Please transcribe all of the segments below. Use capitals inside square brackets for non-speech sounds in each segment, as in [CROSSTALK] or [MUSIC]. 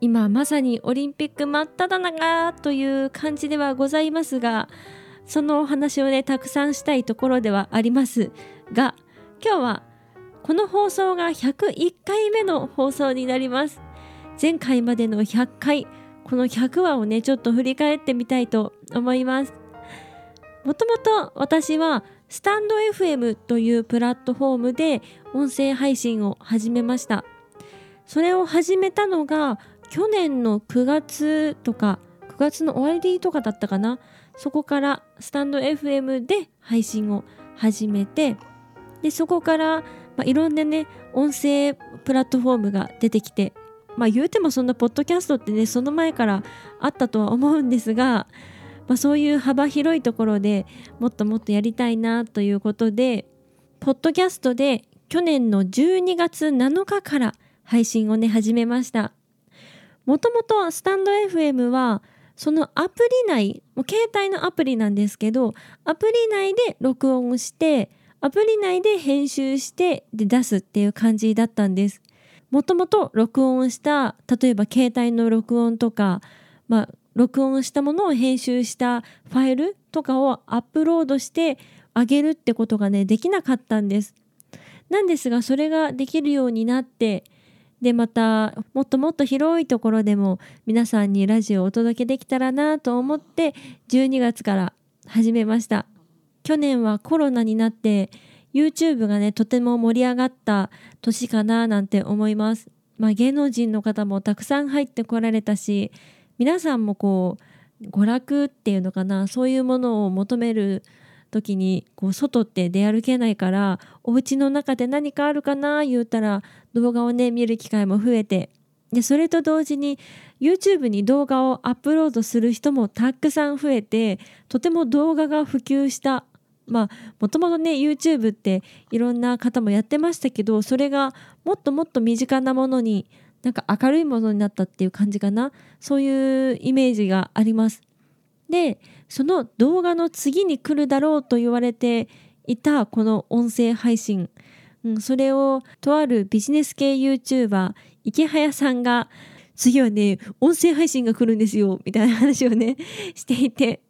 今まさにオリンピック真っ只中という感じではございますがそのお話をねたくさんしたいところではありますが今日はこの放送が101回目の放送になります。前回までの100回この100話をねちょっと振り返ってみたいと思います。もともと私はスタンド FM というプラットフォームで音声配信を始めました。それを始めたのが去年の9月とか9月の終わりとかだったかなそこからスタンド FM で配信を始めてでそこから、まあ、いろんなね音声プラットフォームが出てきてまあ言うてもそんなポッドキャストってねその前からあったとは思うんですが、まあ、そういう幅広いところでもっともっとやりたいなということでポッドキャストで去年の12月7日から配信をね始めました。もともとスタンド FM はそのアプリ内もう携帯のアプリなんですけどアプリ内で録音してアプリ内で編集してで出すっていう感じだったんです。もともと録音した例えば携帯の録音とかまあ録音したものを編集したファイルとかをアップロードしてあげるってことがねできなかったんです。なんですがそれができるようになってでまたもっともっと広いところでも皆さんにラジオをお届けできたらなと思って12月から始めました。去年はコロナになって YouTube がねとても盛り上がった年かななんて思います。まあ芸能人の方もたくさん入ってこられたし皆さんもこう娯楽っていうのかなそういうものを求める時にこう外って出歩けないからお家の中で何かあるかな言うたら動画をね見る機会も増えてでそれと同時に YouTube に動画をアップロードする人もたくさん増えてとても動画が普及したまあもともとね YouTube っていろんな方もやってましたけどそれがもっともっと身近なものになんか明るいものになったっていう感じかなそういうイメージがあります。でその動画の次に来るだろうと言われていたこの音声配信、うん、それをとあるビジネス系 YouTuber 池早さんが次はね音声配信が来るんですよみたいな話をねしていて。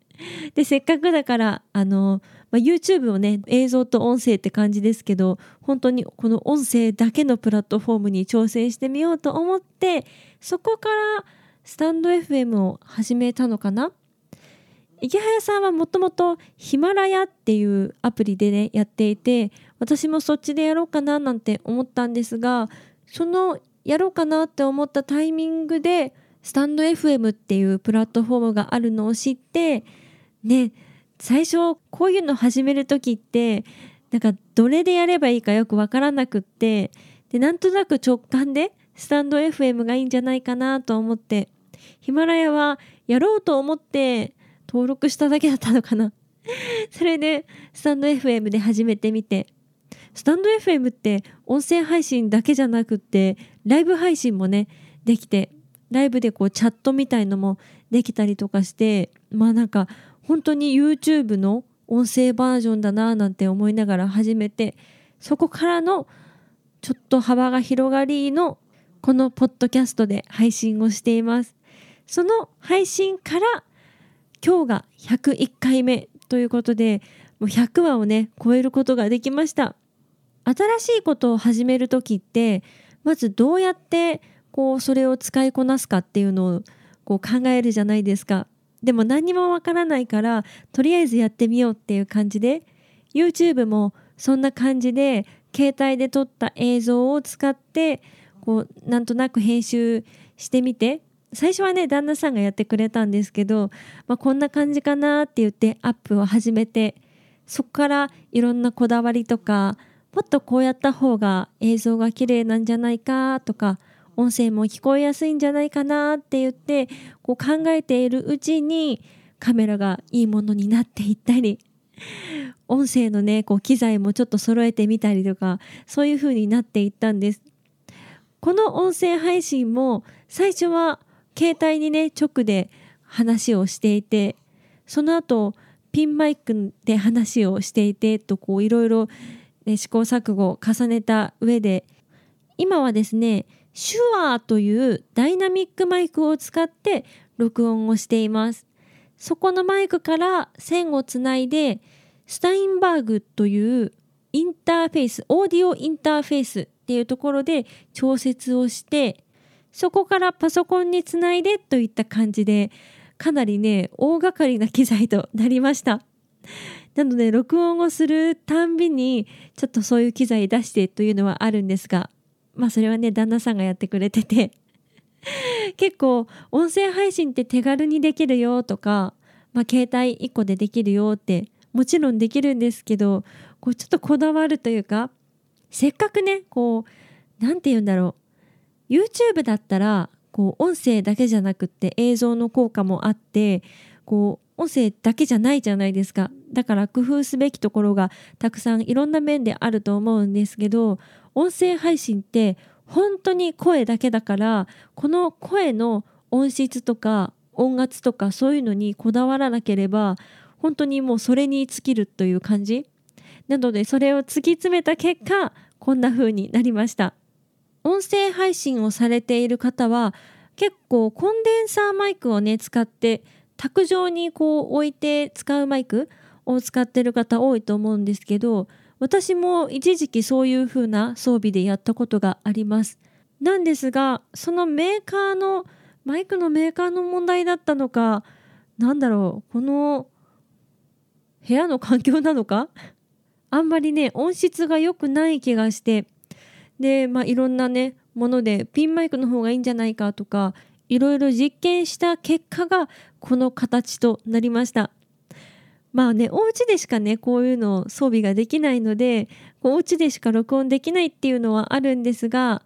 でせっかくだからあの、まあ、YouTube をね映像と音声って感じですけど本当にこの音声だけのプラットフォームに挑戦してみようと思ってそこからスタンド FM を始めたのかな？池早さんはもともとヒマラヤっていうアプリでねやっていて私もそっちでやろうかななんて思ったんですがそのやろうかなって思ったタイミングでスタンド FM っていうプラットフォームがあるのを知ってね最初こういうの始める時ってなんかどれでやればいいかよくわからなくってでなんとなく直感でスタンド FM がいいんじゃないかなと思ってヒマラヤはやろうと思って登録しただけだったのかな？[LAUGHS] それでスタンド FM で始めてみて。スタンド FM って音声配信だけじゃなくってライブ配信もねできてライブでこうチャットみたいのもできたりとかしてまあなんか本当に YouTube の音声バージョンだなぁなんて思いながら始めてそこからのちょっと幅が広がりのこのポッドキャストで配信をしています。その配信から今日が101回目ということでもう100話をね超えることができました。新しいことを始める時ってまずどうやってこうそれを使いこなすかっていうのをこう考えるじゃないですか。でも何もわからないからとりあえずやってみようっていう感じで YouTube もそんな感じで携帯で撮った映像を使ってこうなんとなく編集してみて最初はね旦那さんがやってくれたんですけど、まあ、こんな感じかなって言ってアップを始めてそこからいろんなこだわりとかもっとこうやった方が映像が綺麗なんじゃないかとか音声も聞こえやすいんじゃないかなって言ってこう考えているうちにカメラがいいものになっていったり [LAUGHS] 音声のねこう機材もちょっと揃えてみたりとかそういう風になっていったんです。この音声配信も最初は携帯にね直で話をしていてその後ピンマイクで話をしていてとこういろいろ試行錯誤を重ねた上で今はですね手話というダイナミックマイクを使って録音をしています。そこのマイクから線をつないでスタインバーグというインターフェースオーディオインターフェースっていうところで調節をしてそこからパソコンにつないでといった感じでかなりね大掛かりな機材となりました。なので録音をするたんびにちょっとそういう機材出してというのはあるんですがまあそれはね旦那さんがやってくれてて。結構音声配信って手軽にできるよとか、まあ、携帯1個でできるよってもちろんできるんですけどこうちょっとこだわるというかせっかくねこう何て言うんだろう。YouTube だったらこう音声だけじゃなくって映像の効果もあってこう音声だけじゃないじゃないですか。だから工夫すべきところがたくさんいろんな面であると思うんですけど音声配信って本当に声だけだからこの声の音質とか音圧とかそういうのにこだわらなければ本当にもうそれに尽きるという感じ。なのでそれを突き詰めた結果こんな風になりました。音声配信をされている方は結構コンデンサーマイクをね使って卓上にこう置いて使うマイクを使ってる方多いと思うんですけど私も一時期そういう風な装備でやったことがあります。なんですがそのメーカーのマイクのメーカーの問題だったのかなんだろうこの部屋の環境なのか？[LAUGHS] あんまりね音質が良くない気がして。でまあいろんなねものでピンマイクの方がいいんじゃないかとかいろいろ実験した結果がこの形となりました。まあねお家でしかねこういうの装備ができないのでお家でしか録音できないっていうのはあるんですが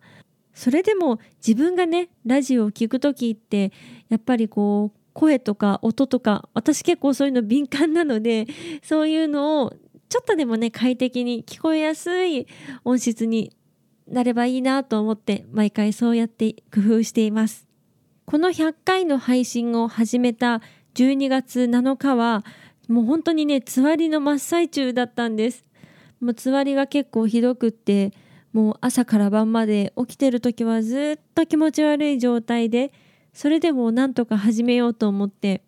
それでも自分がねラジオを聴く時ってやっぱりこう声とか音とか私結構そういうの敏感なのでそういうのをちょっとでもね快適に聞こえやすい音質になればいいなと思って毎回そうやって工夫しています。この100回の配信を始めた12月7日はもう本当にねつわりの真っ最中だったんです。もうつわりが結構ひどくってもう朝から晩まで起きてる時はずっと気持ち悪い状態でそれでもなんとか始めようと思って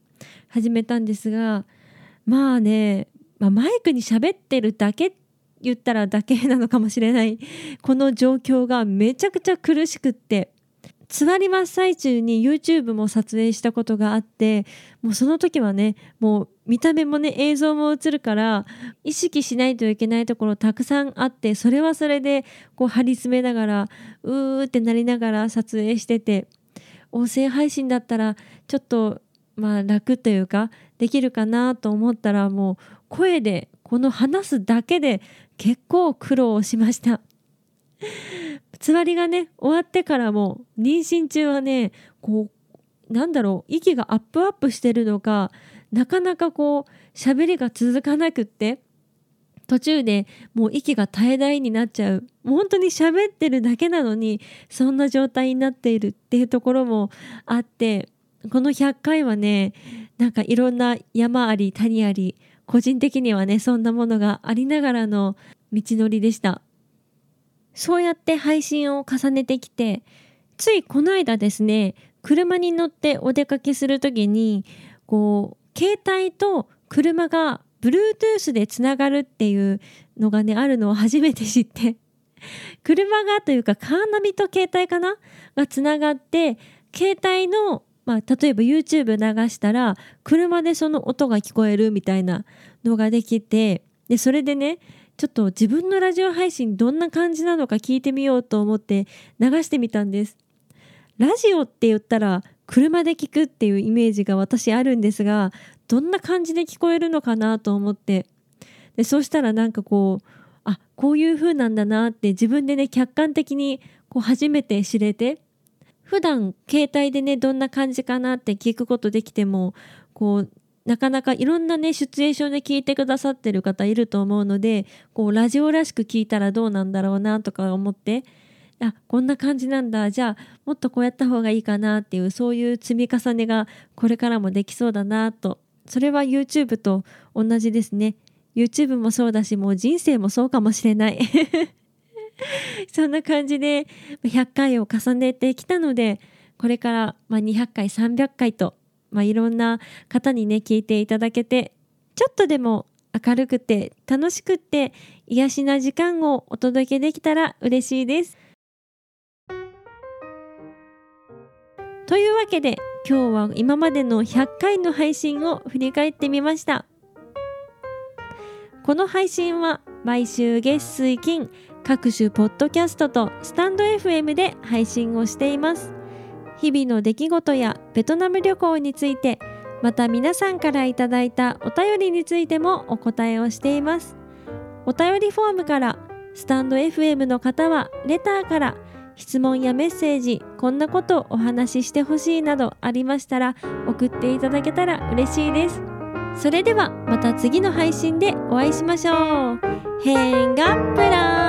始めたんですがまあね、まあ、マイクに喋ってるだけ言ったらだけなのかもしれない。この状況がめちゃくちゃ苦しくって。座り真っ最中に YouTube も撮影したことがあって。もうその時はねもう見た目もね映像も映るから意識しないといけないところたくさんあってそれはそれでこう張り詰めながらうーってなりながら撮影してて音声配信だったらちょっとまあ楽というかできるかなと思ったらもう声でこの話すだけで結構苦労しました。つわりがね終わってからも妊娠中はねこうなんだろう息がアップアップしてるのかなかなかこう喋りが続かなくって途中でもう息が絶え絶えになっちゃうもう本当に喋ってるだけなのにそんな状態になっているっていうところもあってこの100回はねなんかいろんな山あり谷あり個人的にはねそんなものがありながらの道のりでした。そうやって配信を重ねてきてついこの間ですね車に乗ってお出かけする時にこう携帯と車が Bluetooth でつながるっていうのがねあるのを初めて知って。車がというかカーナビと携帯かな？がつながって携帯の、まあ、例えば YouTube 流したら車でその音が聞こえるみたいなのができてでそれでねちょっと自分のラジオ配信どんな感じなのか聞いてみようと思って流してみたんです。ラジオって言ったら車で聞くっていうイメージが私あるんですがどんな感じで聞こえるのかなと思ってでそうしたらなんかこうあこういう風なんだなって自分でね客観的にこう初めて知れて普段携帯でねどんな感じかなって聞くことできてもこうなかなかいろんなねシチュエーションで聞いてくださってる方いると思うのでこうラジオらしく聞いたらどうなんだろうなとか思ってあこんな感じなんだ。じゃあもっとこうやった方がいいかなっていうそういう積み重ねがこれからもできそうだなと。それは YouTube と同じですね。YouTube もそうだしもう人生もそうかもしれない。[LAUGHS] [LAUGHS] そんな感じで100回を重ねてきたのでこれからま200回300回と、まあ、いろんな方にね聞いていただけてちょっとでも明るくて楽しくって癒しな時間をお届けできたら嬉しいです。というわけで今日は今までの100回の配信を振り返ってみましたこの配信は毎週月水金各種ポッドキャストとスタンド FM で配信をしています。日々の出来事やベトナム旅行についてまた皆さんからいただいたお便りについてもお答えをしています。お便りフォームからスタンド FM の方はレターから質問やメッセージこんなことお話ししてほしいなどありましたら送っていただけたら嬉しいです。それではまた次の配信でお会いしましょう。変がプラン。